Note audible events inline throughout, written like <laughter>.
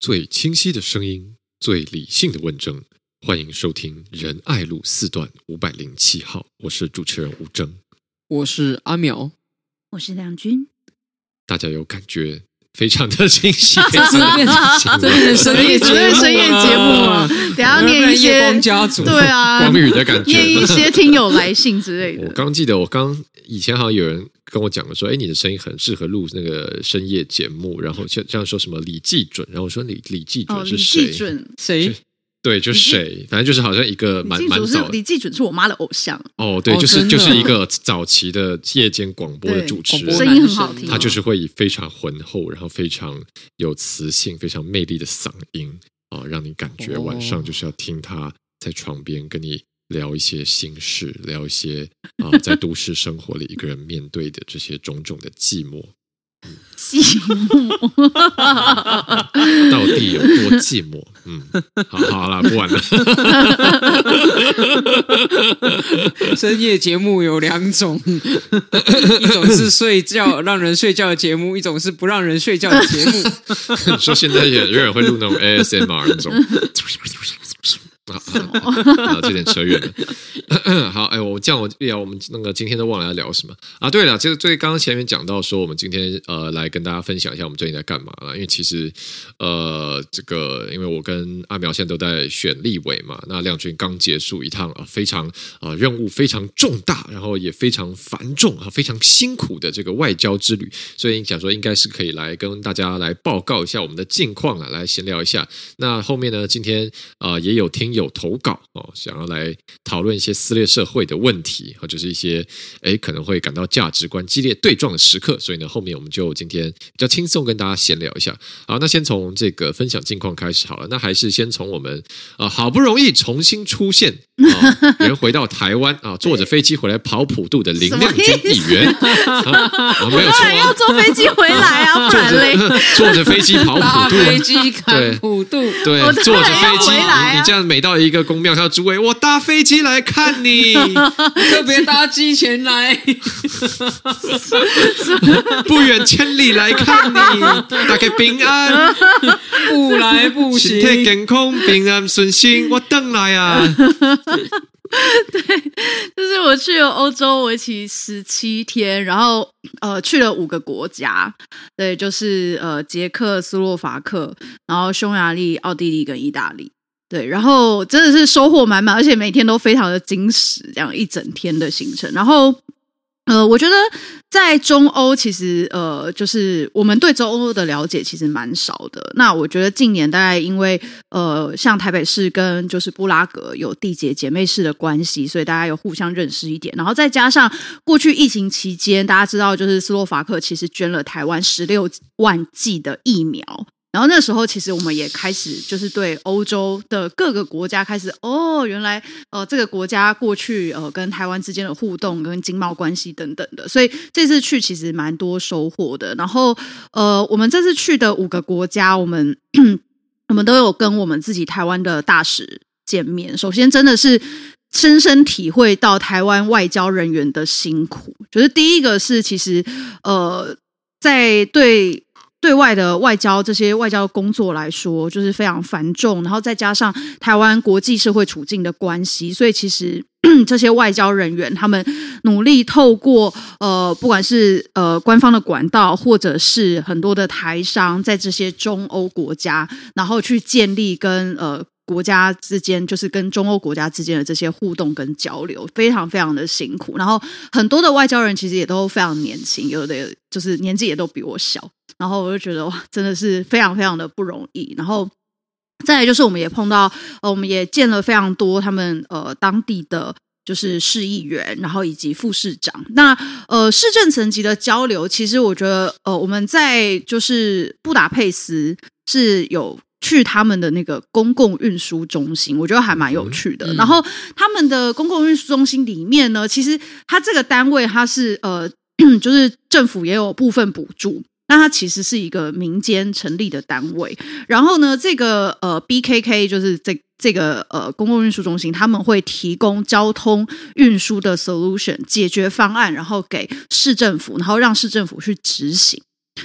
最清晰的声音，最理性的问政，欢迎收听仁爱路四段五百零七号。我是主持人吴征，我是阿淼，我是梁军。大家有感觉？非常的清晰，<laughs> 这是深夜节目，深夜节目啊！等下念一些光家族，对啊，光宇的感觉，念一些听友来信之类的。我刚记得，我刚以前好像有人跟我讲了，说，哎，你的声音很适合录那个深夜节目，然后像这样说什么李济准，然后我说李李济准是谁？谁？对，就是谁，反正就是好像一个蛮蛮早。李季准是我妈的偶像哦，对，就是就是一个早期的夜间广播的主持人，声音很好听。他就是会以非常浑厚，然后非常有磁性、非常魅力的嗓音啊，让你感觉晚上就是要听他在床边跟你聊一些心事，聊一些啊，在都市生活里一个人面对的这些种种的寂寞。<laughs> 寂寞，<laughs> 到底有多寂寞？嗯，好好了，不玩了。<laughs> 深夜节目有两种，一种是睡觉让人睡觉的节目，一种是不让人睡觉的节目。你说现在也有人会录那种 ASMR 那种。啊，这点扯远了。好，哎，我这样我聊，我们那个今天都忘了要聊什么啊？对了，这个最刚刚前面讲到说，我们今天呃来跟大家分享一下我们最近在干嘛了。因为其实呃，这个因为我跟阿苗现在都在选立委嘛，那亮君刚结束一趟啊非常啊任务非常重大，然后也非常繁重啊非常辛苦的这个外交之旅，所以你想说应该是可以来跟大家来报告一下我们的近况啊，来闲聊一下。那后面呢，今天啊、也有听友。有投稿哦，想要来讨论一些撕裂社会的问题，或者是一些哎可能会感到价值观激烈对撞的时刻，所以呢，后面我们就今天比较轻松跟大家闲聊一下。好，那先从这个分享近况开始好了。那还是先从我们啊、呃、好不容易重新出现啊、呃，人回到台湾啊，坐着飞机回来跑普渡的林亮君议员啊，没有错，要坐飞机回来啊，<laughs> 不然嘞，坐着飞机跑普渡，飞机看普渡，对，坐着飞机，你这样每到。到一个宫庙，他说：“诸位，我搭飞机来看你，<laughs> 特别搭机前来，<laughs> 不远千里来看你，大家平安，不来不行，身体健康，平安顺心，我等来啊。<laughs> ”对，就是我去了欧洲为期十七天，然后呃去了五个国家，对，就是呃捷克斯洛伐克，然后匈牙利、奥地利跟意大利。对，然后真的是收获满满，而且每天都非常的精实，这样一整天的行程。然后，呃，我觉得在中欧，其实呃，就是我们对中欧的了解其实蛮少的。那我觉得近年大概因为呃，像台北市跟就是布拉格有缔结姐妹市的关系，所以大家有互相认识一点。然后再加上过去疫情期间，大家知道就是斯洛伐克其实捐了台湾十六万剂的疫苗。然后那时候，其实我们也开始就是对欧洲的各个国家开始哦，原来呃这个国家过去呃跟台湾之间的互动跟经贸关系等等的，所以这次去其实蛮多收获的。然后呃，我们这次去的五个国家，我们我们都有跟我们自己台湾的大使见面。首先，真的是深深体会到台湾外交人员的辛苦。就是第一个是，其实呃在对。对外的外交这些外交工作来说，就是非常繁重，然后再加上台湾国际社会处境的关系，所以其实 <clears throat> 这些外交人员他们努力透过呃，不管是呃官方的管道，或者是很多的台商，在这些中欧国家，然后去建立跟呃。国家之间就是跟中欧国家之间的这些互动跟交流，非常非常的辛苦。然后很多的外交人其实也都非常年轻，有的就是年纪也都比我小。然后我就觉得哇，真的是非常非常的不容易。然后再来就是我们也碰到，呃，我们也见了非常多他们呃当地的就是市议员，然后以及副市长。那呃市政层级的交流，其实我觉得呃我们在就是布达佩斯是有。去他们的那个公共运输中心，我觉得还蛮有趣的。嗯、然后他们的公共运输中心里面呢，其实它这个单位它是呃，<clears throat> 就是政府也有部分补助，那它其实是一个民间成立的单位。然后呢，这个呃 BKK 就是这这个呃公共运输中心，他们会提供交通运输的 solution 解决方案，然后给市政府，然后让市政府去执行。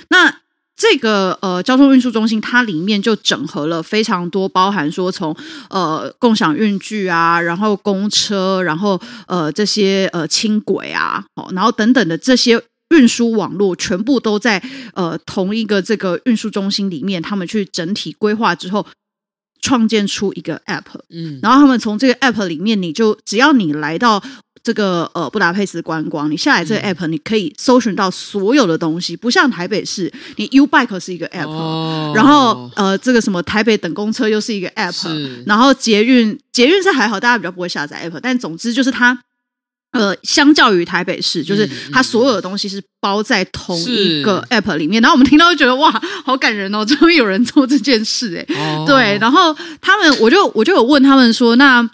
那这个呃交通运输中心，它里面就整合了非常多，包含说从呃共享运具啊，然后公车，然后呃这些呃轻轨啊，哦，然后等等的这些运输网络，全部都在呃同一个这个运输中心里面，他们去整体规划之后。创建出一个 App，嗯，然后他们从这个 App 里面，你就只要你来到这个呃布达佩斯观光，你下载这个 App，你可以搜寻到所有的东西，不像台北市，你 U Bike 是一个 App，哦，然后呃这个什么台北等公车又是一个 App，然后捷运捷运是还好，大家比较不会下载 App，但总之就是它。呃，相较于台北市，就是它所有的东西是包在同一个 app 里面。然后我们听到就觉得哇，好感人哦，终于有人做这件事哎。哦、对，然后他们，我就我就有问他们说，那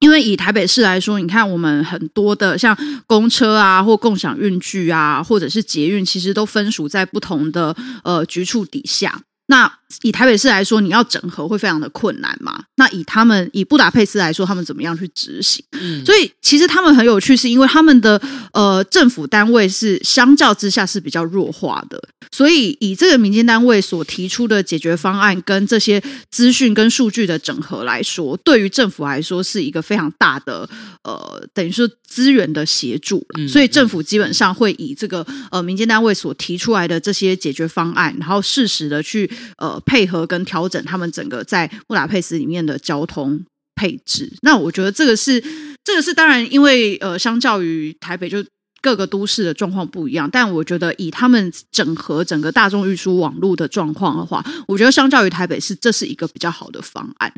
因为以台北市来说，你看我们很多的像公车啊，或共享运具啊，或者是捷运，其实都分属在不同的呃局处底下。那以台北市来说，你要整合会非常的困难嘛？那以他们以布达佩斯来说，他们怎么样去执行？嗯，所以其实他们很有趣，是因为他们的呃政府单位是相较之下是比较弱化的，所以以这个民间单位所提出的解决方案跟这些资讯跟数据的整合来说，对于政府来说是一个非常大的呃等于说资源的协助。所以政府基本上会以这个呃民间单位所提出来的这些解决方案，然后适时的去。呃，配合跟调整他们整个在布达佩斯里面的交通配置，那我觉得这个是这个是当然，因为呃，相较于台北，就各个都市的状况不一样，但我觉得以他们整合整个大众运输网络的状况的话，我觉得相较于台北是，这是一个比较好的方案。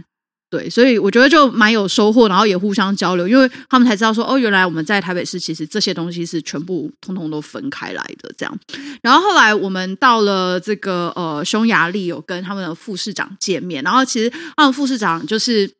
对，所以我觉得就蛮有收获，然后也互相交流，因为他们才知道说，哦，原来我们在台北市其实这些东西是全部通通都分开来的这样。然后后来我们到了这个呃匈牙利，有跟他们的副市长见面，然后其实他们副市长就是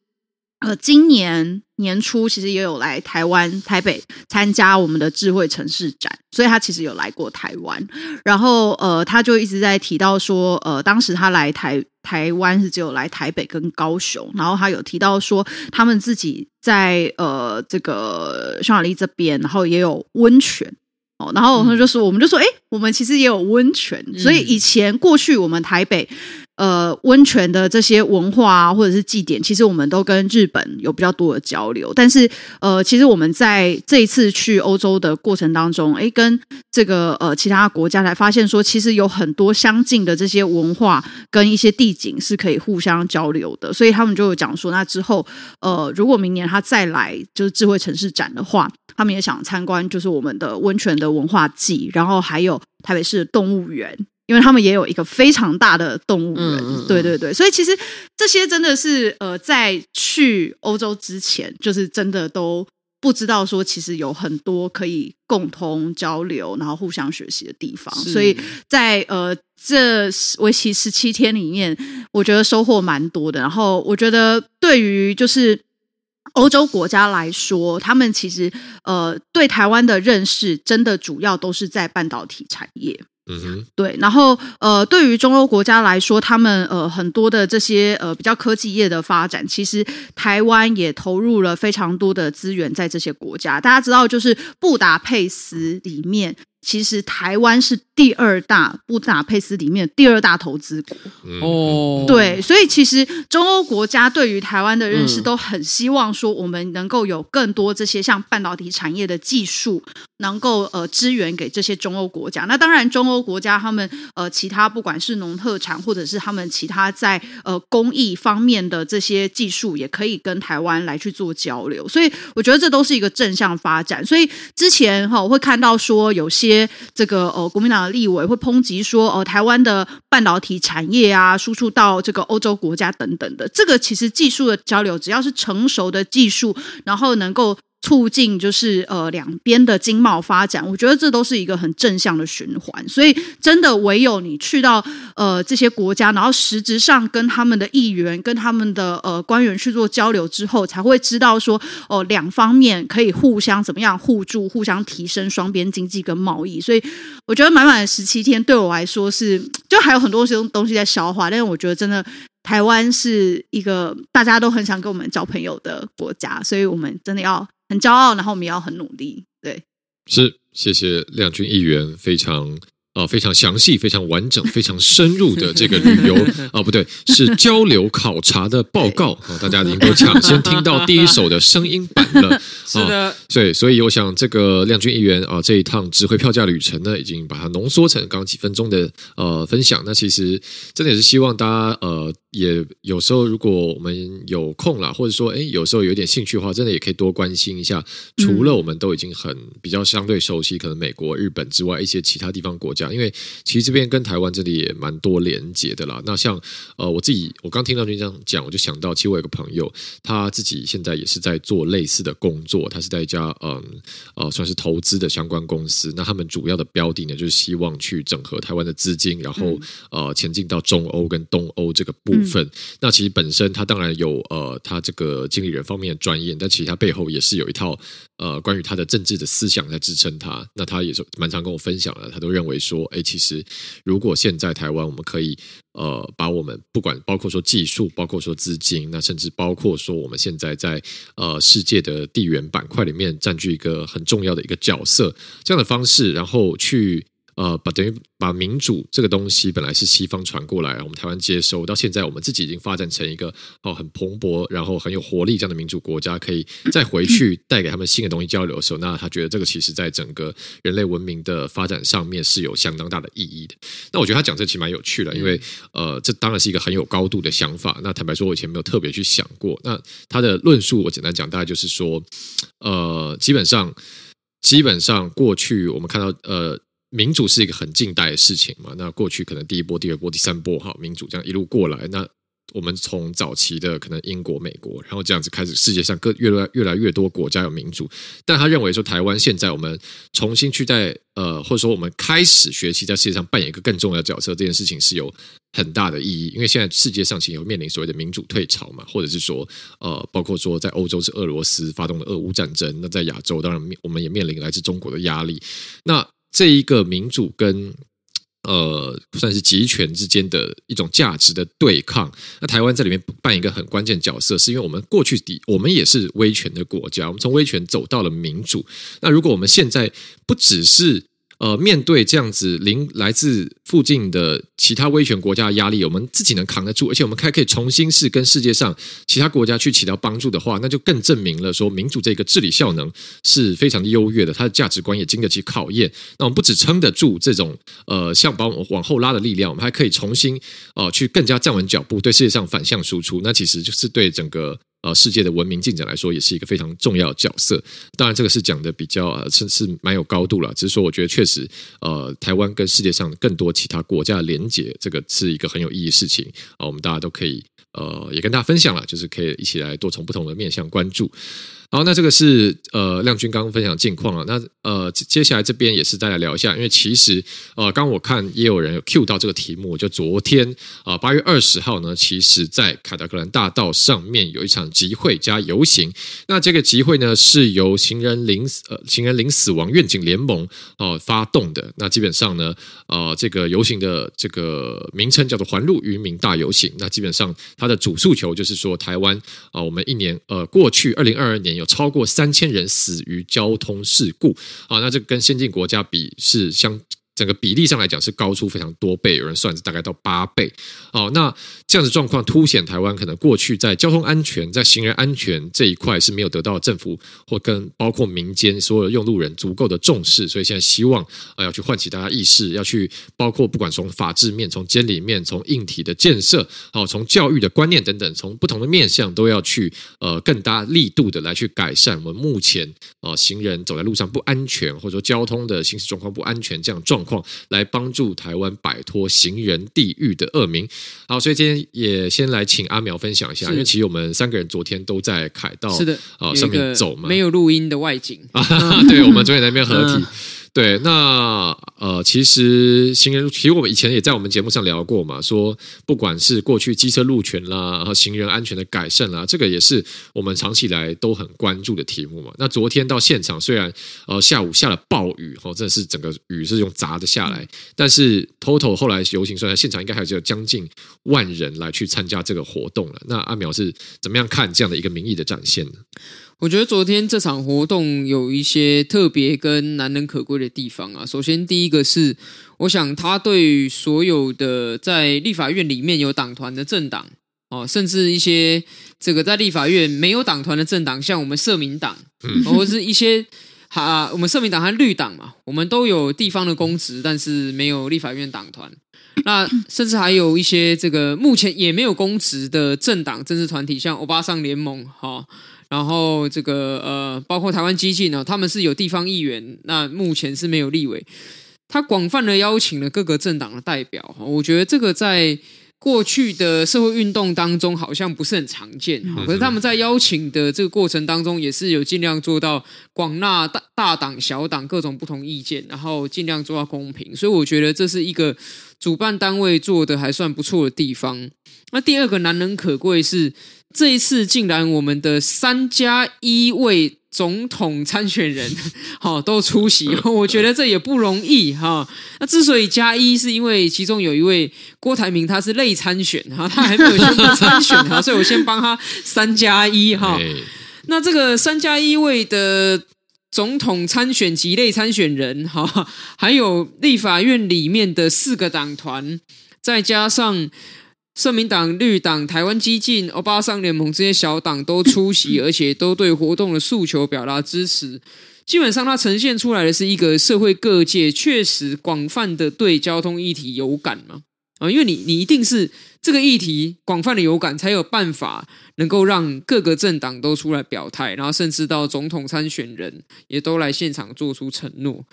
呃今年年初其实也有来台湾台北参加我们的智慧城市展，所以他其实有来过台湾，然后呃他就一直在提到说，呃当时他来台。台湾是只有来台北跟高雄，然后他有提到说他们自己在呃这个匈牙利这边，然后也有温泉哦，然后他就说，我们就说，哎，我们其实也有温泉，所以以前过去我们台北。呃，温泉的这些文化啊，或者是祭典，其实我们都跟日本有比较多的交流。但是，呃，其实我们在这一次去欧洲的过程当中，诶，跟这个呃其他国家才发现说，其实有很多相近的这些文化跟一些地景是可以互相交流的。所以他们就有讲说，那之后，呃，如果明年他再来就是智慧城市展的话，他们也想参观，就是我们的温泉的文化祭，然后还有台北市的动物园。因为他们也有一个非常大的动物园，嗯、对对对，所以其实这些真的是呃，在去欧洲之前，就是真的都不知道说，其实有很多可以共同交流，然后互相学习的地方。所以在呃这为期十七天里面，我觉得收获蛮多的。然后我觉得对于就是欧洲国家来说，他们其实呃对台湾的认识，真的主要都是在半导体产业。嗯，对，然后呃，对于中欧国家来说，他们呃很多的这些呃比较科技业的发展，其实台湾也投入了非常多的资源在这些国家。大家知道，就是布达佩斯里面。其实台湾是第二大布达佩斯里面第二大投资国哦，对，所以其实中欧国家对于台湾的认识都很希望说，我们能够有更多这些像半导体产业的技术，能够呃支援给这些中欧国家。那当然，中欧国家他们呃其他不管是农特产或者是他们其他在呃工艺方面的这些技术，也可以跟台湾来去做交流。所以我觉得这都是一个正向发展。所以之前哈我会看到说有些。些这个呃，国民党立委会抨击说，哦、呃，台湾的半导体产业啊，输出到这个欧洲国家等等的，这个其实技术的交流，只要是成熟的技术，然后能够。促进就是呃两边的经贸发展，我觉得这都是一个很正向的循环。所以真的唯有你去到呃这些国家，然后实质上跟他们的议员、跟他们的呃官员去做交流之后，才会知道说哦、两方面可以互相怎么样互助、互相提升双边经济跟贸易。所以我觉得满满的十七天对我来说是就还有很多些东西在消化，但是我觉得真的台湾是一个大家都很想跟我们交朋友的国家，所以我们真的要。很骄傲，然后我们也要很努力。对，是谢谢亮君议员非常呃非常详细、非常完整、非常深入的这个旅游 <laughs> 啊、呃，不对，是交流考察的报告啊、呃，<laughs> 大家已经都抢先听到第一手的声音版了。<laughs> 是的，对、呃，所以我想这个亮君议员啊、呃，这一趟值回票价旅程呢，已经把它浓缩成刚刚几分钟的呃分享。那其实真的也是希望大家呃。也有时候，如果我们有空了，或者说，哎，有时候有点兴趣的话，真的也可以多关心一下。除了我们都已经很比较相对熟悉，可能美国、日本之外，一些其他地方国家，因为其实这边跟台湾这里也蛮多连接的啦。那像呃，我自己，我刚听到你这样讲，我就想到，其实我有个朋友，他自己现在也是在做类似的工作，他是在一家嗯呃算是投资的相关公司。那他们主要的标的呢，就是希望去整合台湾的资金，然后呃前进到中欧跟东欧这个部分。部分，那其实本身他当然有呃，他这个经理人方面的专业，但其实他背后也是有一套呃关于他的政治的思想在支撑他。那他也是蛮常跟我分享的，他都认为说，哎，其实如果现在台湾我们可以呃把我们不管包括说技术，包括说资金，那甚至包括说我们现在在呃世界的地缘板块里面占据一个很重要的一个角色，这样的方式，然后去。呃，把等于把民主这个东西本来是西方传过来，我们台湾接收到现在，我们自己已经发展成一个哦很蓬勃，然后很有活力这样的民主国家，可以再回去带给他们新的东西交流的时候，那他觉得这个其实在整个人类文明的发展上面是有相当大的意义的。那我觉得他讲这其实蛮有趣的，因为呃，这当然是一个很有高度的想法。那坦白说，我以前没有特别去想过。那他的论述，我简单讲，大概就是说，呃，基本上基本上过去我们看到呃。民主是一个很近代的事情嘛？那过去可能第一波、第二波、第三波，哈，民主这样一路过来，那我们从早期的可能英国、美国，然后这样子开始，世界上各越来越来越多国家有民主。但他认为说，台湾现在我们重新去在呃，或者说我们开始学习在世界上扮演一个更重要的角色，这件事情是有很大的意义。因为现在世界上其实有面临所谓的民主退潮嘛，或者是说呃，包括说在欧洲是俄罗斯发动的俄乌战争，那在亚洲当然我们也面临来自中国的压力。那这一个民主跟呃算是集权之间的一种价值的对抗，那台湾在里面扮演一个很关键角色，是因为我们过去底我们也是威权的国家，我们从威权走到了民主。那如果我们现在不只是呃，面对这样子临来自附近的其他威权国家的压力，我们自己能扛得住，而且我们还可以重新是跟世界上其他国家去起到帮助的话，那就更证明了说民主这个治理效能是非常的优越的，它的价值观也经得起考验。那我们不只撑得住这种呃，像把我们往后拉的力量，我们还可以重新呃，去更加站稳脚步，对世界上反向输出。那其实就是对整个。呃，世界的文明进展来说，也是一个非常重要角色。当然，这个是讲的比较是是蛮有高度了。只是说，我觉得确实，呃，台湾跟世界上更多其他国家的连接，这个是一个很有意义的事情啊。我们大家都可以，呃，也跟大家分享了，就是可以一起来多从不同的面向关注。好，那这个是呃亮君刚刚分享近况了。那呃接下来这边也是再来聊一下，因为其实呃刚我看也有人有 cue 到这个题目，就昨天啊八月二十号呢，其实在凯达格兰大道上面有一场集会加游行。那这个集会呢是由行人零呃行人零死亡愿景联盟哦、呃、发动的。那基本上呢呃这个游行的这个名称叫做环路渔民大游行。那基本上它的主诉求就是说台湾啊、我们一年呃过去二零二二年。有超过三千人死于交通事故啊，那这跟先进国家比是相。整个比例上来讲是高出非常多倍，有人算是大概到八倍。哦，那这样子状况凸显台湾可能过去在交通安全、在行人安全这一块是没有得到政府或跟包括民间所有的用路人足够的重视，所以现在希望啊要去唤起大家意识，要去包括不管从法治面、从监理面、从硬体的建设、好从教育的观念等等，从不同的面向都要去呃更大力度的来去改善我们目前啊行人走在路上不安全，或者说交通的行驶状况不安全这样状况。来帮助台湾摆脱行人地狱的恶名。好，所以今天也先来请阿苗分享一下，因为其实我们三个人昨天都在凯道是的啊上面走嘛，没有录音的外景。啊，<laughs> 对，我们昨天在那边合体。嗯对，那呃，其实行人，其实我们以前也在我们节目上聊过嘛，说不管是过去机车路权啦，然后行人安全的改善啦，这个也是我们长期以来都很关注的题目嘛。那昨天到现场，虽然呃下午下了暴雨，哦，真的是整个雨是用砸的下来，但是 total 后来游行虽然现场应该还是有将近万人来去参加这个活动了。那阿苗是怎么样看这样的一个民意的展现呢？我觉得昨天这场活动有一些特别跟难能可贵的地方啊。首先，第一个是，我想他对所有的在立法院里面有党团的政党哦，甚至一些这个在立法院没有党团的政党，像我们社民党，嗯，或者是一些哈，我们社民党和绿党嘛，我们都有地方的公职，但是没有立法院党团。那 <laughs> 甚至还有一些这个目前也没有公职的政党、政治团体，像欧巴桑联盟哈。哦然后这个呃，包括台湾激进呢，他们是有地方议员，那目前是没有立委。他广泛的邀请了各个政党的代表，我觉得这个在过去的社会运动当中好像不是很常见。可是他们在邀请的这个过程当中，也是有尽量做到广纳大大党、小党各种不同意见，然后尽量做到公平。所以我觉得这是一个主办单位做的还算不错的地方。那第二个难能可贵是。这一次竟然我们的三加一位总统参选人，<laughs> 好都出席，<laughs> 我觉得这也不容易哈。那之所以加一，是因为其中有一位郭台铭他是类参选哈，<laughs> 他还没有宣布参选哈，所以我先帮他三加一哈。那这个三加一位的总统参选及类参选人哈，还有立法院里面的四个党团，再加上。社民党、绿党、台湾激进、欧巴桑联盟这些小党都出席，而且都对活动的诉求表达支持。基本上，它呈现出来的是一个社会各界确实广泛的对交通议题有感嘛？啊，因为你你一定是这个议题广泛的有感，才有办法能够让各个政党都出来表态，然后甚至到总统参选人也都来现场做出承诺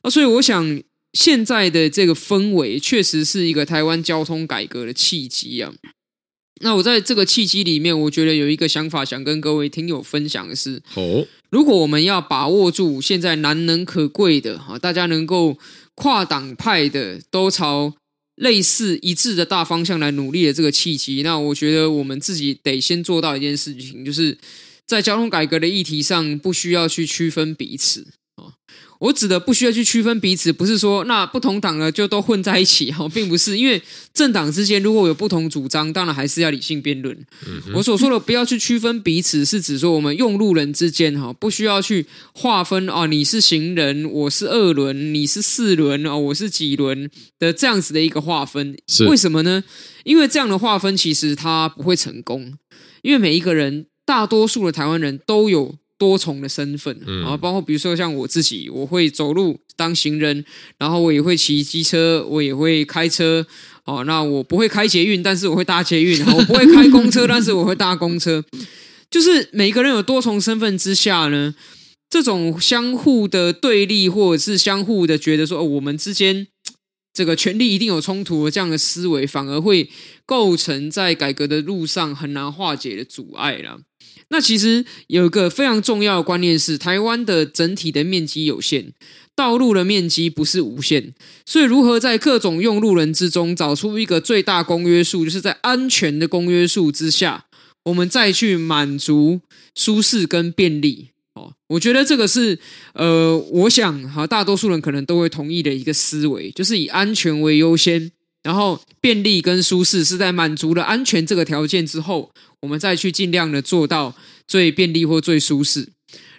啊。所以，我想。现在的这个氛围确实是一个台湾交通改革的契机啊。那我在这个契机里面，我觉得有一个想法想跟各位听友分享的是：哦，如果我们要把握住现在难能可贵的哈，大家能够跨党派的都朝类似一致的大方向来努力的这个契机，那我觉得我们自己得先做到一件事情，就是在交通改革的议题上，不需要去区分彼此啊。我指的不需要去区分彼此，不是说那不同党呢就都混在一起哈，<laughs> 并不是，因为政党之间如果有不同主张，当然还是要理性辩论。嗯、我所说的不要去区分彼此，是指说我们用路人之间哈，不需要去划分哦，你是行人，我是二轮，你是四轮哦，我是几轮的这样子的一个划分。是为什么呢？因为这样的划分其实它不会成功，因为每一个人，大多数的台湾人都有。多重的身份，然后包括比如说像我自己，我会走路当行人，然后我也会骑机车，我也会开车。哦，那我不会开捷运，但是我会搭捷运；我不会开公车，但是我会搭公车。<laughs> 就是每个人有多重身份之下呢，这种相互的对立，或者是相互的觉得说，哦，我们之间这个权力一定有冲突的这样的思维，反而会构成在改革的路上很难化解的阻碍了。那其实有一个非常重要的观念是，台湾的整体的面积有限，道路的面积不是无限，所以如何在各种用路人之中找出一个最大公约数，就是在安全的公约数之下，我们再去满足舒适跟便利。哦，我觉得这个是呃，我想哈，大多数人可能都会同意的一个思维，就是以安全为优先，然后便利跟舒适是在满足了安全这个条件之后。我们再去尽量的做到最便利或最舒适。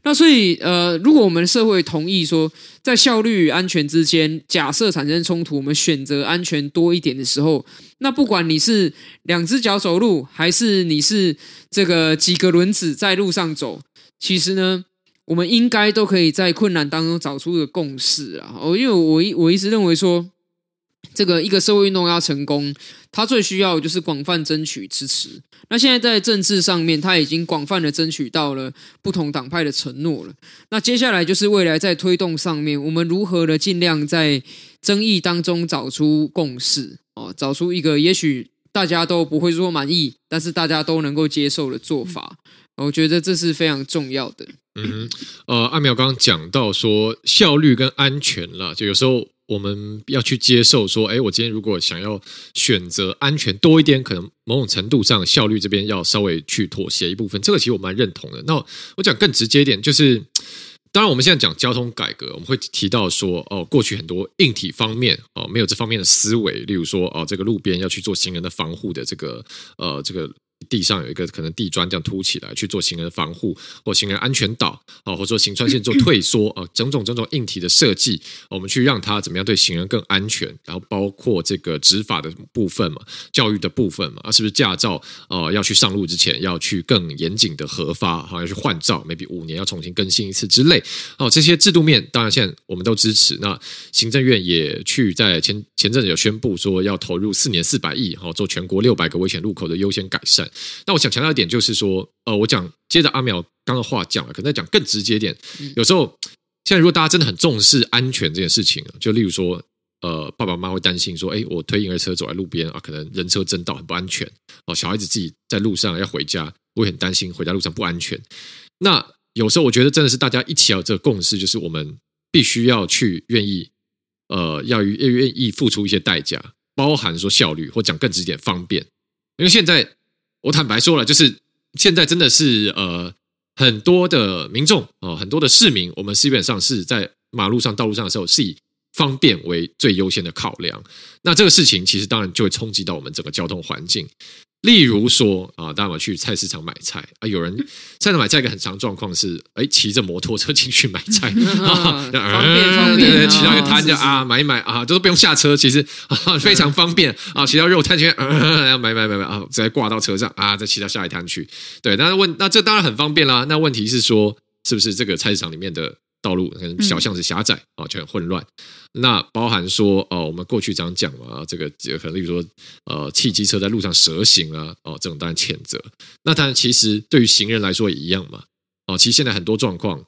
那所以，呃，如果我们社会同意说，在效率与安全之间，假设产生冲突，我们选择安全多一点的时候，那不管你是两只脚走路，还是你是这个几个轮子在路上走，其实呢，我们应该都可以在困难当中找出一个共识啊。哦，因为我一我一直认为说。这个一个社会运动要成功，它最需要的就是广泛争取支持。那现在在政治上面，它已经广泛的争取到了不同党派的承诺了。那接下来就是未来在推动上面，我们如何的尽量在争议当中找出共识哦，找出一个也许大家都不会说满意，但是大家都能够接受的做法。我觉得这是非常重要的。嗯，呃，阿苗刚刚讲到说效率跟安全了，就有时候。我们要去接受说，哎，我今天如果想要选择安全多一点，可能某种程度上效率这边要稍微去妥协一部分，这个其实我蛮认同的。那我讲更直接一点，就是当然我们现在讲交通改革，我们会提到说，哦，过去很多硬体方面哦没有这方面的思维，例如说，哦，这个路边要去做行人的防护的这个呃这个地上有一个可能地砖这样凸起来去做行人防护或行人安全岛啊，或者说行穿线做退缩啊，种种种种硬体的设计，我们去让它怎么样对行人更安全，然后包括这个执法的部分嘛，教育的部分嘛，啊，是不是驾照呃要去上路之前要去更严谨的核发，好要去换照，maybe 五年要重新更新一次之类，哦，这些制度面当然现在我们都支持。那行政院也去在前前阵子有宣布说要投入四年四百亿，好做全国六百个危险路口的优先改善。那我想强调一点，就是说，呃，我讲接着阿苗刚刚话讲了，可能再讲更直接一点。有时候，现在如果大家真的很重视安全这件事情，就例如说，呃，爸爸妈妈会担心说，哎，我推婴儿车走在路边啊，可能人车争道很不安全哦。小孩子自己在路上要回家，我也很担心回家路上不安全。那有时候我觉得真的是大家一起要有这个共识，就是我们必须要去愿意，呃，要愿愿意付出一些代价，包含说效率，或讲更直接点方便，因为现在。我坦白说了，就是现在真的是呃很多的民众哦，很多的市民，我们基本上是在马路上、道路上的时候，是以方便为最优先的考量。那这个事情其实当然就会冲击到我们整个交通环境。例如说啊，大家去菜市场买菜啊，有人 <laughs> 菜市场买菜一个很常状况是，哎，骑着摩托车进去买菜，<laughs> 方便方便，骑到一个摊就啊买一买啊，都是不用下车，其实啊非常方便啊，骑到肉摊去啊买买买买啊，直接挂到车上啊，再骑到下一摊去。对，但是问那这当然很方便啦。那问题是说，是不是这个菜市场里面的？道路可能小巷子狭窄啊，就很混乱。那包含说哦，我们过去常讲嘛，这个可能例如说呃，汽机车在路上蛇行啊，哦，这种当然谴责。那当然，其实对于行人来说也一样嘛。哦，其实现在很多状况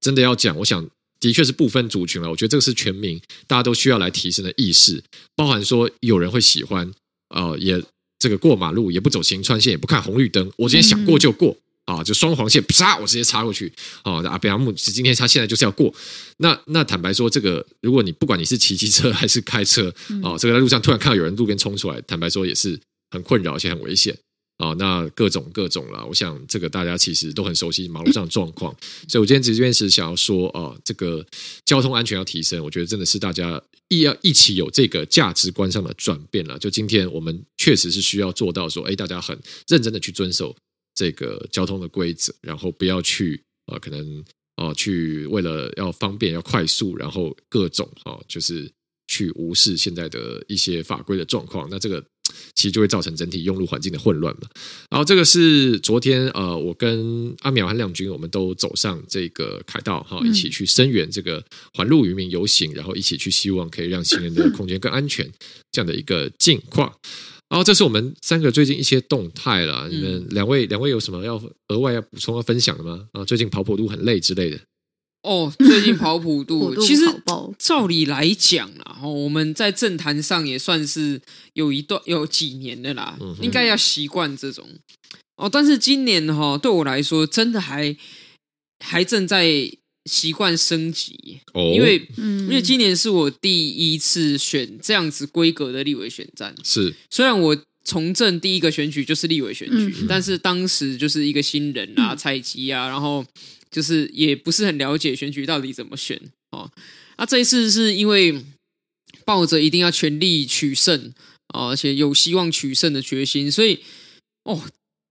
真的要讲，我想的确是不分族群了。我觉得这个是全民大家都需要来提升的意识。包含说有人会喜欢呃，也这个过马路也不走行穿线，也不看红绿灯，我今天想过就过。嗯啊，就双黄线，啪，我直接插过去。哦，阿北阿木今天他现在就是要过。那那坦白说，这个如果你不管你是骑机车还是开车，哦，这个在路上突然看到有人路边冲出来，坦白说也是很困扰，而且很危险。啊，那各种各种了，我想这个大家其实都很熟悉马路上的状况。所以我今天这边是想要说，哦，这个交通安全要提升，我觉得真的是大家一要一起有这个价值观上的转变了。就今天我们确实是需要做到说，哎，大家很认真的去遵守。这个交通的规则，然后不要去呃，可能啊、呃，去为了要方便、要快速，然后各种啊，就是去无视现在的一些法规的状况。那这个其实就会造成整体用路环境的混乱嘛。然后这个是昨天呃，我跟阿苗和亮君，我们都走上这个凯道哈，一起去声援这个环路渔民游行，然后一起去希望可以让行人的 <laughs> 空间更安全这样的一个境况。然后这是我们三个最近一些动态了。你们两位两位有什么要额外要补充要分享的吗？啊，最近跑普渡很累之类的。哦，最近跑普渡，其实照理来讲啦，哦，我们在政坛上也算是有一段有几年的啦，应该要习惯这种。哦，但是今年哈，对我来说真的还还正在。习惯升级，因为、嗯、因为今年是我第一次选这样子规格的立委选战。是，虽然我从政第一个选举就是立委选举，嗯、但是当时就是一个新人啊，菜鸡啊，然后就是也不是很了解选举到底怎么选哦。那、啊、这一次是因为抱着一定要全力取胜啊，而且有希望取胜的决心，所以哦。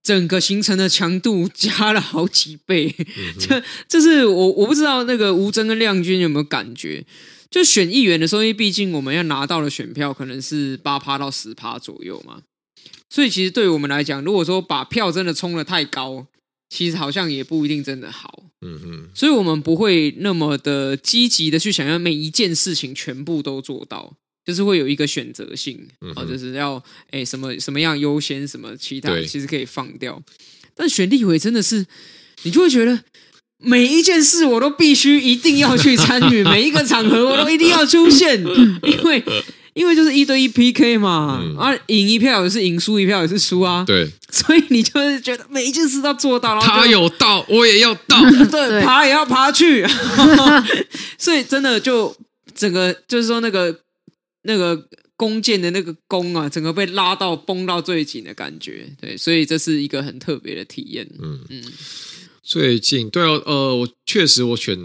整个行程的强度加了好几倍，这这是我我不知道那个吴峥跟亮君有没有感觉？就选议员的时候，因为毕竟我们要拿到的选票可能是八趴到十趴左右嘛，所以其实对于我们来讲，如果说把票真的冲的太高，其实好像也不一定真的好。嗯哼，所以我们不会那么的积极的去想要每一件事情全部都做到。就是会有一个选择性，嗯、哼就是要哎什么什么样优先，什么其他其实可以放掉。但选立委真的是，你就会觉得每一件事我都必须一定要去参与，每一个场合我都一定要出现，<laughs> 因为因为就是一对一 PK 嘛，嗯、啊赢一票也是赢，输一票也是输啊。对，所以你就是觉得每一件事都要做到，然后他有到我也要到，<laughs> 对，对爬也要爬去，<laughs> 所以真的就整个就是说那个。那个弓箭的那个弓啊，整个被拉到绷到最紧的感觉，对，所以这是一个很特别的体验。嗯嗯，最近对哦，呃，我确实我选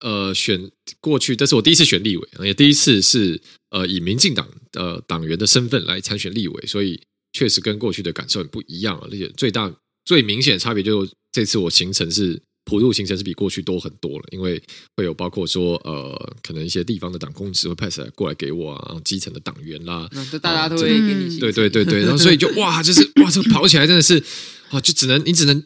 呃选过去，但是我第一次选立委，也第一次是呃以民进党呃党员的身份来参选立委，所以确实跟过去的感受很不一样啊，而且最大最明显的差别就是这次我行程是普渡行程是比过去多很多了，因为会有包括说呃，可能一些地方的党公职会派来过来给我啊，然后基层的党员啦，那大家都会给你、嗯，对对对对，然后所以就哇，就是哇，这个跑起来真的是啊，就只能你只能。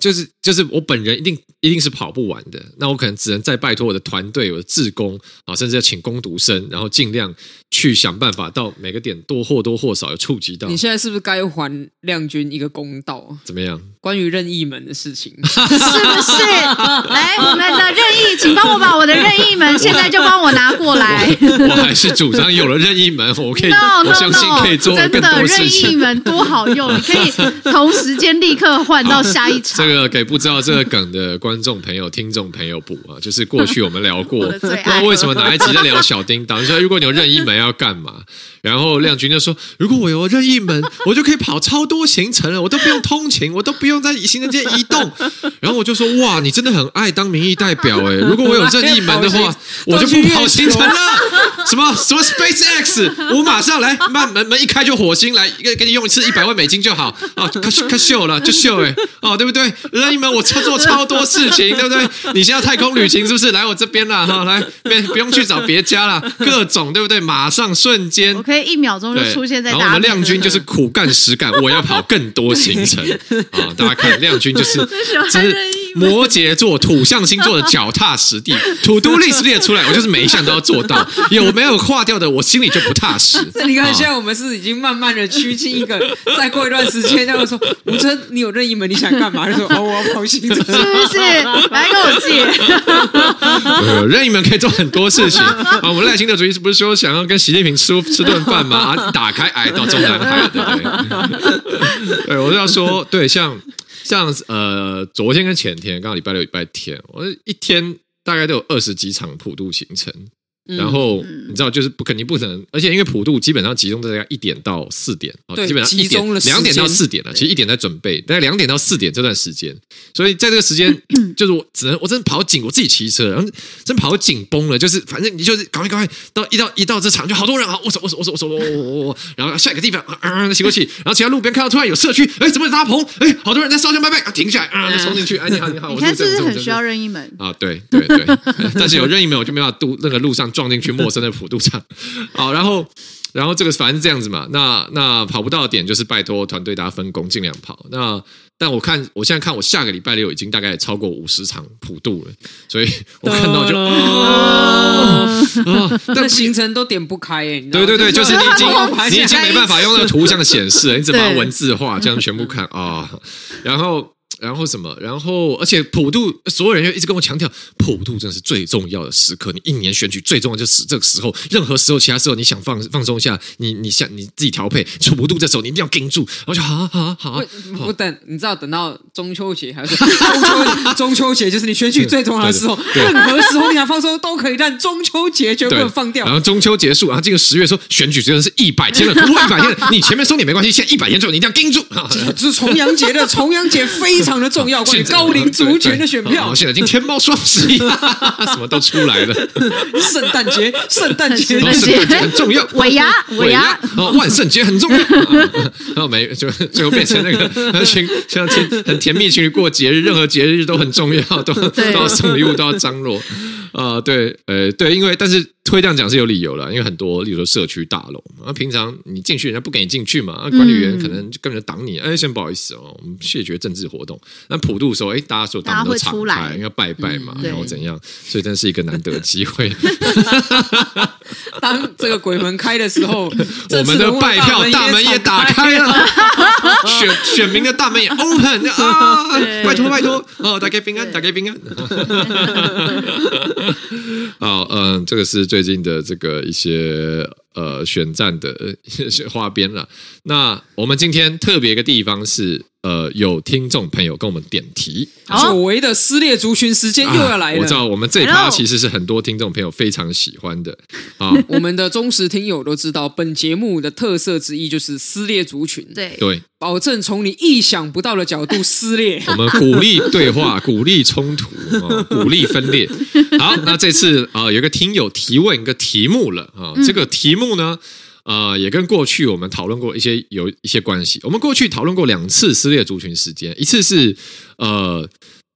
就是就是我本人一定一定是跑不完的，那我可能只能再拜托我的团队、我的志工啊，甚至要请工读生，然后尽量去想办法到每个点多或多或少有触及到。你现在是不是该还亮君一个公道？怎么样？关于任意门的事情，<laughs> 是不是？来，我们的任意，请帮我把我的任意门现在就帮我拿过来。我，我还是主张有了任意门，我可以，no, no, no, 我相信可以做更多事情。任意门多好用，你可以同时间立刻换到下一场。这个给不知道这个梗的观众朋友、听众朋友补啊，就是过去我们聊过，不知道为什么哪一集在聊小叮当，说如果你有任意门要干嘛？然后亮君就说：“如果我有任意门，<laughs> 我就可以跑超多行程了，我都不用通勤，我都不用在行人间移动。<laughs> ”然后我就说：“哇，你真的很爱当民意代表诶，<laughs> 如果我有任意门的话，我就不跑行程了。什么什么 SpaceX，我马上来，慢门门一开就火星来，给给你用一次一百万美金就好啊，可可秀了就秀诶，哦，对不对？任意门我操作超多事情，对不对？你现在太空旅行是不是来我这边了？哈，来，别不用去找别家了，各种对不对？马上瞬间。”我可以一秒钟就出现在。然后我们亮君就是苦干实干，<laughs> 我要跑更多行程 <laughs> 啊！大家看亮君就是，<laughs> 就是摩羯座土象星座的脚踏实地，to do list 列出来，我就是每一项都要做到。有没有划掉的，我心里就不踏实。你看，现在我们是已经慢慢的趋近一个，再过一段时间，他会说吴尊，你有任意门，你想干嘛？就说哦，我要跑行程，是不是？来跟我借。任意门可以做很多事情 <laughs> 啊！我们赖清德主席不是说想要跟习近平吃吃顿？饭嘛，啊，打开哎，到中南海，对不对？对，我就要说，对，像像呃，昨天跟前天，刚好礼拜六、礼拜天，我一天大概都有二十几场普渡行程。然后你知道，就是不肯定不可能，而且因为普渡基本上集中在大概一点到四点，对，基本上一点两点到四点了。其实一点在准备，大概两点到四点这段时间，所以在这个时间，就是我只能我真的跑紧，我自己骑车，然后真跑紧绷了，就是反正你就是赶快赶快到一到一到这场就好多人啊，我走我走我走我走我我我，然后下一个地方啊啊骑过去，然后骑到路边看到突然有社区，哎，怎么有大棚？哎，好多人在烧香拜拜啊，停下来啊，冲进去，哎，你好你好，你看是不是很需要任意门啊？对对对，但是有任意门我就没办法渡那个路上。撞进去陌生的普渡场，<laughs> 好，然后，然后这个反正是这样子嘛，那那跑不到的点就是拜托团队大家分工，尽量跑。那但我看我现在看我下个礼拜六已经大概超过五十场普渡了，所以我看到就，<laughs> 但行程都点不开哎，对对对，就是你已经 <laughs> 你已经没办法用那个图像显示了，你只把文字化，这样全部看啊，然后。然后什么？然后而且普渡，所有人又一直跟我强调，普渡真的是最重要的时刻。你一年选举最重要就是这个时候，任何时候，其他时候你想放放松一下，你你想你自己调配。普渡这时候你一定要盯住。我说好好好，我，我等你知道，等到中秋节还是中秋中秋节，就是你选举最重要的时候。任何时候你想放松都可以，但中秋节绝不能放掉。然后中秋结束，然后这个十月说选举真的是一百天了，突破一百天了，你前面松点没关系，现在一百天之后你一定要盯住。<laughs> 这是重阳节的重阳节非常。非常的重要，关于 <laughs> 高龄族群的选票。现在已经天猫双十一，<laughs> 什么都出来了。圣诞节，<laughs> 圣诞节，圣诞节很重要。尾牙，尾牙，哦，万圣节很重要。然后没，就最后变成那个群，像情很甜蜜情侣过节日，任何节日都很重要，都都要送礼物，都要张罗。啊，对，呃，对，因为但是。会这样讲是有理由了，因为很多，例如说社区大楼嘛，平常你进去，人家不给你进去嘛，管理员可能就根本就挡你，哎，先不好意思哦，我们谢绝政治活动。那普渡的时候，哎，大家说大家都敞开，因为拜拜嘛，然后怎样，所以真是一个难得的机会。<laughs> 当这个鬼门开的时候，<laughs> 我们的拜票大门也打开了，选选民的大门也 open 啊！拜托拜托哦，打开平安，打开平安。<laughs> 好，嗯，这个是最。近的这个一些呃选战的 <laughs> 花边了。那我们今天特别一个地方是呃有听众朋友跟我们点题，久违的撕裂族群时间又要来了。我知道我们这一趴其实是很多听众朋友非常喜欢的啊。<laughs> 我们的忠实听友都知道，本节目的特色之一就是撕裂族群。对对。保证从你意想不到的角度撕裂。<laughs> 我们鼓励对话，鼓励冲突，鼓励分裂。好，那这次啊、呃，有个听友提问一个题目了啊，这个题目呢，呃，也跟过去我们讨论过一些有一些关系。我们过去讨论过两次撕裂族群时间，一次是呃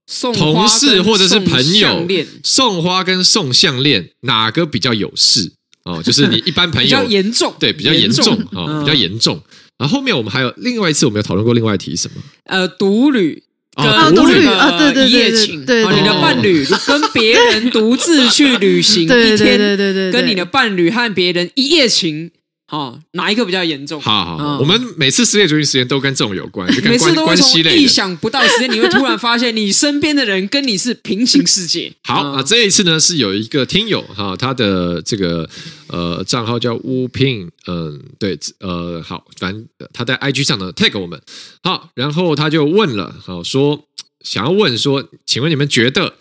送同事或者是朋友送送花跟送项链哪个比较有事哦？就是你一般朋友比较严重，对，比较严重啊、哦，比较严重。然后后面我们还有另外一次，我们有讨论过另外一题什么？呃，独旅。哦，独旅啊，对对对，一夜情，对，你的伴侣跟别人独自去旅行 <laughs> 一天，对对对，跟你的伴侣和别人一夜情。好，哪一个比较严重？好好，好，我们每次失恋族群时间都跟这种有关，每次都会从意想不到的时间，你会突然发现你身边的人跟你是平行世界。好啊，这一次呢是有一个听友哈，他的这个呃账号叫乌聘，嗯，对，呃，好，反正他在 IG 上呢 tag 我们，好，然后他就问了，好说想要问说，请问你们觉得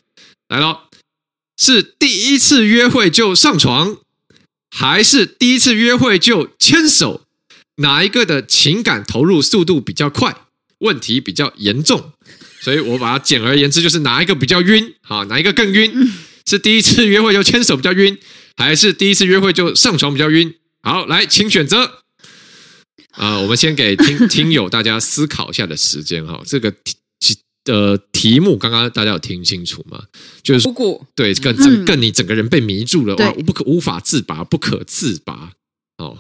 来了是第一次约会就上床？还是第一次约会就牵手，哪一个的情感投入速度比较快？问题比较严重，所以我把它简而言之就是哪一个比较晕？啊，哪一个更晕？<laughs> 是第一次约会就牵手比较晕，还是第一次约会就上床比较晕？好，来，请选择。啊、呃，我们先给听 <laughs> 听友大家思考一下的时间哈，这个。的题目刚刚大家有听清楚吗？就是对，更整更你整个人被迷住了，嗯、哇，不可无法自拔，不可自拔哦。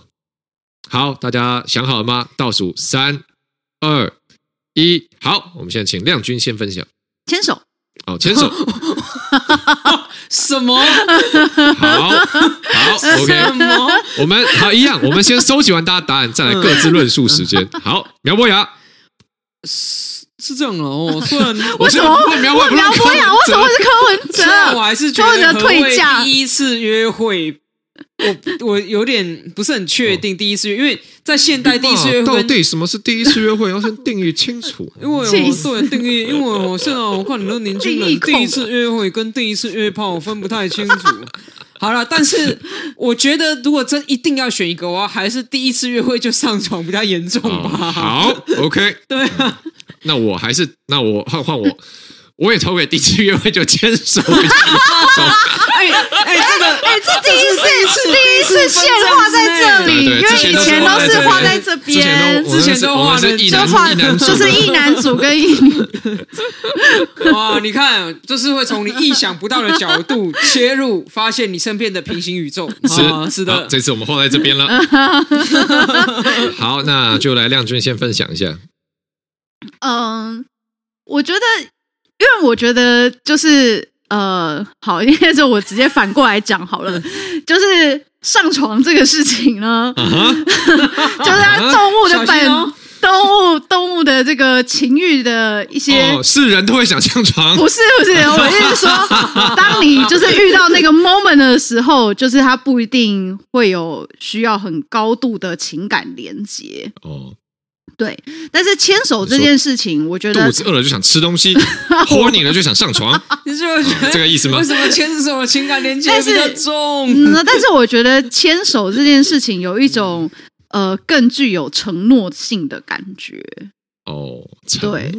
好，大家想好了吗？倒数三二一，好，我们现在请亮君先分享。牵手，哦，牵手，<laughs> 什么？好 <laughs> 好，OK？我们好一样，我们先收集完大家答案，再来各自论述时间。好，苗博雅。是这样哦，<laughs> 虽然为什么问苗博雅？为什么会是柯文哲？我还是觉得退价。第一次约会，我我有点不是很确定第一次约，因为在现代第一次约会到底什么是第一次约会，<laughs> 要先定义清楚。因为我 <laughs> 对定义，因为我现在我看很多年轻人第一次约会跟第一次约炮我分不太清楚。好了，但是我觉得如果真一定要选一个的话，还是第一次约会就上床比较严重吧。好，OK，对啊。那我还是，那我换换我，我也投给第一次约会就牵手。<laughs> 哎哎，这个哎，这第一次第一次线画在这里，因为以前都是画在这边，之前都画的就画 <laughs> 就是一男主跟一女。<laughs> 哇，你看，就是会从你意想不到的角度切入，发现你身边的平行宇宙。是是的，这次我们画在这边了。好，那就来亮君先分享一下。嗯，我觉得，因为我觉得就是呃，好，<laughs> 因为就我直接反过来讲好了，<laughs> 就是上床这个事情呢，uh -huh. 就是它动物的本、哦、动物动物的这个情欲的一些，哦、是人都会想上床，不是不是，我是说，<laughs> 当你就是遇到那个 moment 的时候，就是它不一定会有需要很高度的情感连接哦。Oh. 对，但是牵手这件事情，我觉得肚子饿了就想吃东西，<laughs> horny 了就想上床，<laughs> 你是不是觉得、哦、这个意思吗？为什么牵手情感连接比较重？嗯，但是我觉得牵手这件事情有一种呃更具有承诺性的感觉。哦，对，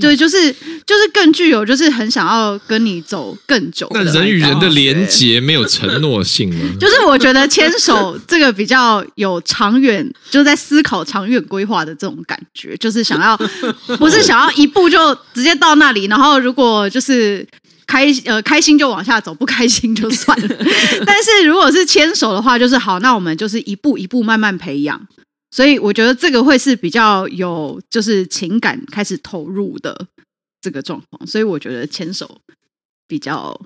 对，就是就是更具有，就是很想要跟你走更久。那人与人的连结没有承诺性吗？<laughs> 就是我觉得牵手这个比较有长远，就在思考长远规划的这种感觉，就是想要不是想要一步就直接到那里，然后如果就是开呃开心就往下走，不开心就算了。<laughs> 但是如果是牵手的话，就是好，那我们就是一步一步慢慢培养。所以我觉得这个会是比较有就是情感开始投入的这个状况，所以我觉得牵手比较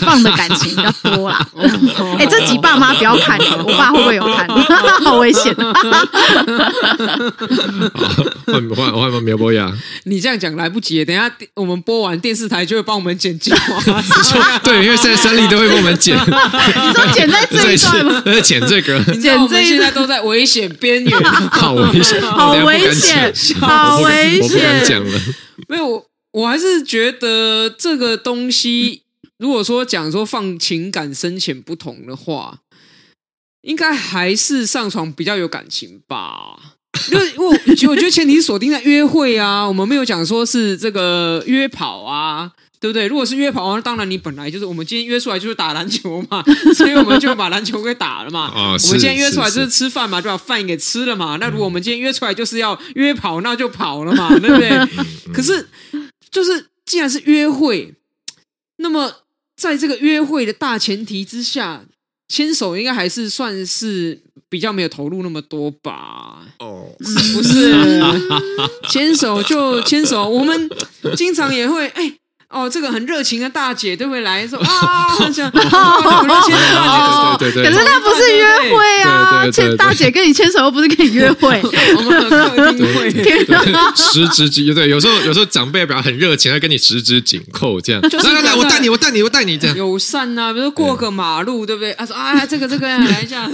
放的感情比较多啦。<laughs> 哎、欸，这集爸妈不要看，我爸会不会有看？<laughs> 好危险！换换换换苗博雅，你这样讲来不及，等一下我们播完电视台就会帮我们剪辑。对，因为现在三立都会帮我们剪。你说剪在这一段吗？在剪这个，剪这现在都在危险边缘，好危险，好危险，好危险。我不敢讲了。没有，我还是觉得这个东西。如果说讲说放情感深浅不同的话，应该还是上床比较有感情吧？因为我 <laughs> 我觉得前提是锁定在约会啊，我们没有讲说是这个约跑啊，对不对？如果是约跑，那当然你本来就是我们今天约出来就是打篮球嘛，<laughs> 所以我们就把篮球给打了嘛。啊，我们今天约出来就是吃饭嘛，就把饭给吃了嘛。那如果我们今天约出来就是要约跑，那就跑了嘛，对不对？<laughs> 可是就是既然是约会，那么在这个约会的大前提之下，牵手应该还是算是。比较没有投入那么多吧？哦，不是，牵手就牵手，我们经常也会哎。哦，这个很热情的大姐都会来说 <laughs> 啊，很想牵大姐，对对对，可是那不是约会啊，牵大姐跟你牵手又不是跟你约会，我们客厅会，十指紧，对，有时候有时候长辈表很热情，要跟你十指紧扣这样，来来来，我带你，我带你，我带你这样，友善呐，比如说过个马路，对不对？他说啊，这个这个来一下，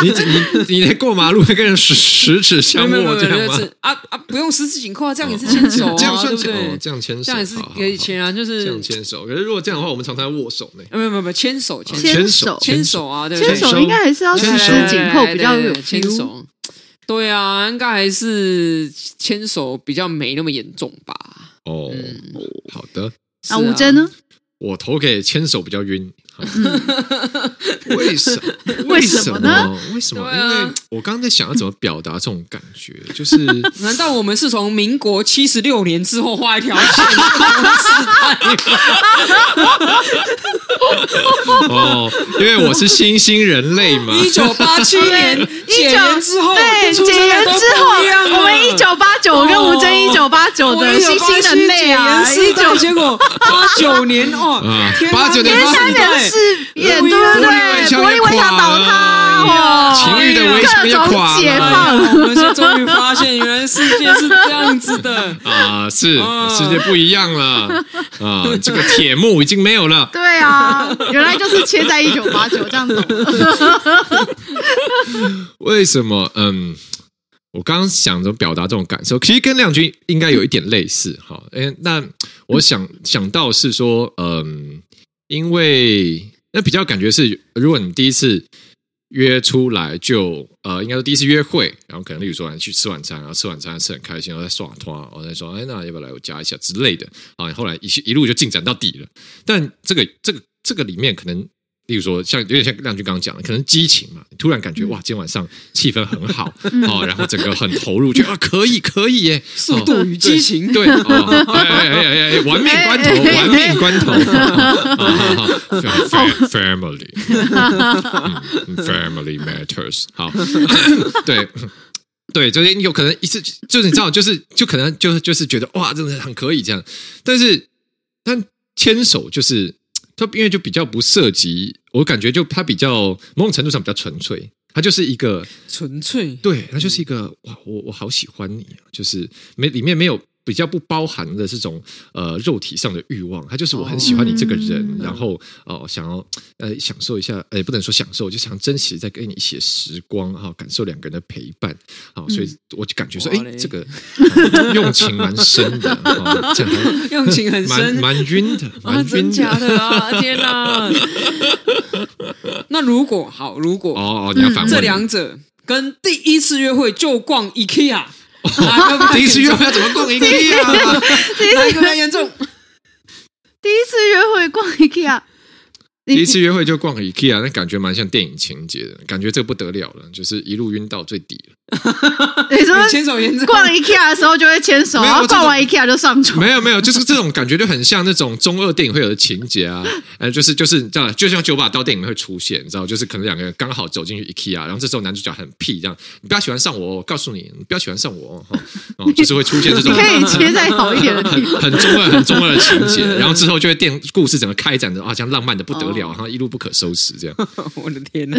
你你你连过马路会跟人十十指相握这样吗？啊啊，不用十指紧扣啊，这样也是牵手啊，这样算对不对？这样牵手，这样也是可以牵。啊，就是这样牵手。可是如果这样的话，我们常常握手呢。没有没有没有，牵手牵手牵手啊，对，牵手应该还是要十指紧扣比较有牵手。对啊，应该还是牵手比较没那么严重吧。哦，好的。那吴真呢？我投给牵手比较晕。<laughs> 为什么？为什么呢？为什么？因为我刚刚在想要怎么表达这种感觉，就是 <laughs> 难道我们是从民国七十六年之后画一条线？<laughs> 哦，因为我是新兴人类嘛。一九八七年解严之后，对，解严之后，我们一九八九，我跟吴尊一九八九的新兴人类啊，一九结果八九年哦，八九年。是也对不对？玻璃围墙倒塌哦，情欲的围墙也垮解放，我们终于发现，原来世界是这样子的 <laughs> 啊！是世界不一样了啊！这个铁幕已经没有了。<laughs> 对啊，原来就是切在一九八九这样子。<laughs> 为什么？嗯，我刚刚想着表达这种感受，其实跟亮君应该有一点类似哈。哎，那我想想到是说，嗯。因为那比较感觉是，如果你第一次约出来就呃，应该说第一次约会，然后可能例如说去吃晚餐，然后吃晚餐吃很开心，然后在耍拖，然后再说哎，那要不要来我家一下之类的啊？后来一一路就进展到底了。但这个这个这个里面可能。例如说，像有点像亮君刚刚讲的，可能激情嘛，突然感觉哇，今天晚上气氛很好 <laughs> 哦，然后整个很投入，觉得啊可以可以耶，<laughs> 速度与激情，对，<laughs> 哎哎哎哎，玩命关头，玩命关头，family，family matters，好，对对，就是有可能一次，就是你知道，就是就可能就是就是觉得哇，真的很可以这样，但是但牵手就是。它因为就比较不涉及，我感觉就它比较某种程度上比较纯粹，它就是一个纯粹，对，它就是一个哇，我我好喜欢你，就是没里面没有。比较不包含的这种呃肉体上的欲望，他就是我很喜欢你这个人，然后哦想要呃享受一下，呃不能说享受，就想珍惜在跟你一起的时光哈，感受两个人的陪伴，好，所以我就感觉说，哎，这个 <laughs> 用情蛮深的，这样 <laughs> 用情很深，蛮晕的，蛮真假的啊，天哪！<laughs> 那如果好，如果哦哦，你要反问。这两者跟第一次约会就逛 IKEA。<laughs> 第一次约会要怎么逛 IKEA 第？一个比较严重？第一次约会逛 IKEA。第一次约会就逛 IKEA，那感觉蛮像电影情节的，感觉这不得了了，就是一路晕到最底了。<laughs> 你说牵手牵手，逛 IKEA 的时候就会牵手，然后逛完 IKEA 就上床。没有没有，就是这种感觉就很像那种中二电影会有的情节啊，<laughs> 呃，就是就是这样，就像九把刀电影会出现，你知道，就是可能两个人刚好走进去 IKEA，然后这时候男主角很屁这样，你不要喜欢上我，我告诉你，你不要喜欢上我哈，哦，就是会出现这种可以切在好一点的地方，<laughs> 很中二很中二的情节，然后之后就会电故事整个开展的啊，像浪漫的不得了，然后一路不可收拾这样。我的天哪！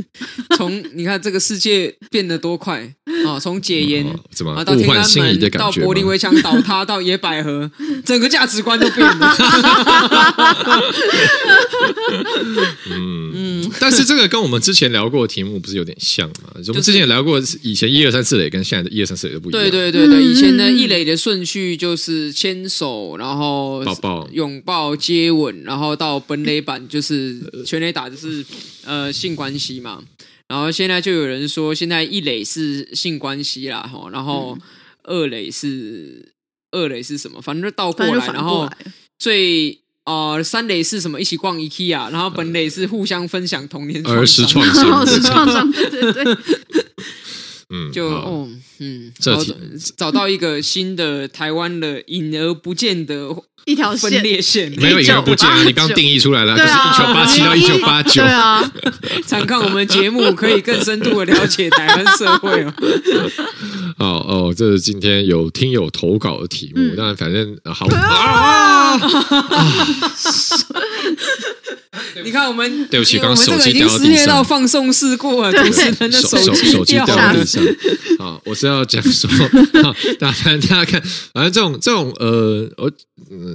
<laughs> 从你看这个世界变得多快啊！<laughs> 从解严啊到天安门，到柏林围墙倒塌，到野百合，<laughs> 整个价值观都变了。嗯嗯，但是这个跟我们之前聊过的题目不是有点像吗？我们之前也聊过，以前一二三四垒跟现在的一二三四垒都不一样。对对对对，以前的一垒的顺序就是牵手，然后抱抱、拥抱、接吻，然后到本垒板就是全垒打，就是呃性关系嘛。然后现在就有人说，现在一垒是性关系啦，哈，然后二垒是二垒是什么？反正就倒过来，然后最呃三垒是什么？一起逛 IKEA，然后本垒是互相分享童年儿时创伤，儿时创伤，<laughs> <laughs> 对对对。嗯，就哦，嗯，找找到一个新的台湾的隐而不见的一条分裂线，没有隐而不见啊！你刚定义出来了，就是一九八七到一九八九。对啊，<laughs> 常看我们节目可以更深度的了解台湾社会哦。<laughs> 哦哦，这是今天有听友投稿的题目，当然反正好。<laughs> 你看我们，对不起，刚刚手机掉到地上，放送事故了，主持人的手机手机掉到地上。啊，我是要讲说，大家大家看，反正这种这种呃，我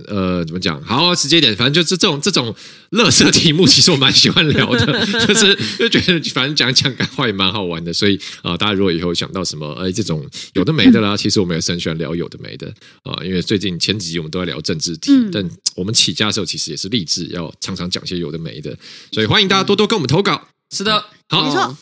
呃怎么讲？好，直接点，反正就是这种这种乐色题目，其实我蛮喜欢聊的，<laughs> 就是就觉得反正讲讲干话也蛮好玩的，所以啊，大家如果以后想到什么哎这种有的没的啦，其实我们也是很喜欢聊有的没的啊，因为最近前几集我们都在聊政治题，但我们起家的时候其实也是立志要常常讲些有的没的，所以欢迎大家多多跟我们投稿。是的，好，没错。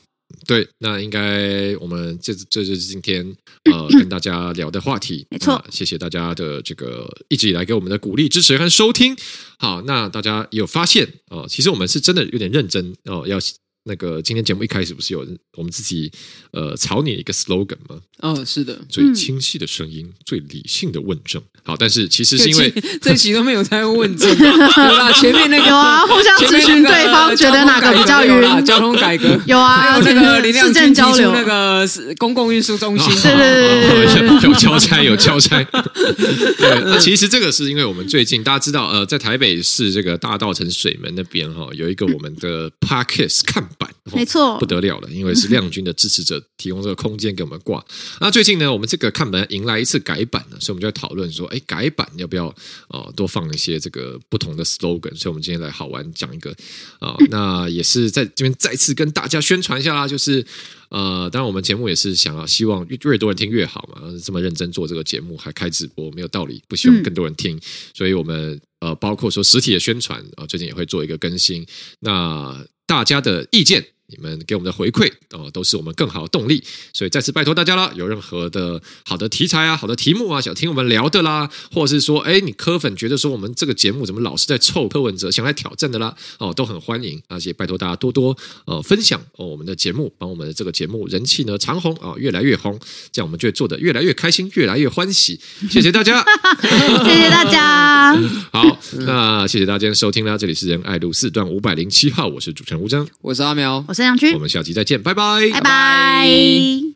对，那应该我们这这就是今天呃跟大家聊的话题。<clears throat> 没错，谢谢大家的这个一直以来给我们的鼓励、支持和收听。好，那大家有发现哦、呃，其实我们是真的有点认真哦、呃，要。那个今天节目一开始不是有我们自己呃草拟一个 slogan 吗？哦，是的，最清晰的声音，最理性的问政。好，但是其实是因为这期都没有在问政，<laughs> 对吧？前面那个有啊，互相咨询对方，觉得哪个比较晕？交通改革有啊，还有那个林亮君交流那个公共运输中心，<laughs> 对对对有交差有交差。对，那其实这个是因为我们最近大家知道，呃，在台北市这个大道城水门那边哈，有一个我们的 Podcast 看。版没错，不得了了，因为是 <laughs> 亮君的支持者提供这个空间给我们挂。那最近呢，我们这个看门迎来一次改版了，所以我们就在讨论说，哎，改版要不要啊、呃，多放一些这个不同的 slogan？所以，我们今天来好玩讲一个啊、呃，<laughs> 那也是在这边再次跟大家宣传一下啦，就是呃，当然我们节目也是想要希望越越多人听越好嘛，这么认真做这个节目还开直播，没有道理不希望更多人听，所以我们呃，包括说实体的宣传啊、呃，最近也会做一个更新。那大家的意见，你们给我们的回馈哦，都是我们更好的动力。所以再次拜托大家了，有任何的好的题材啊、好的题目啊，想听我们聊的啦，或者是说，哎，你科粉觉得说我们这个节目怎么老是在臭柯文哲，想来挑战的啦，哦，都很欢迎。而且拜托大家多多呃分享哦我们的节目，帮我们的这个节目人气呢长红啊，越来越红，这样我们就会做的越来越开心，越来越欢喜。谢谢大家，<laughs> 谢谢大家。<laughs> 好，那谢谢大家今天收听啦，这里是仁爱路四段五百零七号，我是主持人吴峥，我是阿苗。我是我们下期再见，拜拜，拜拜。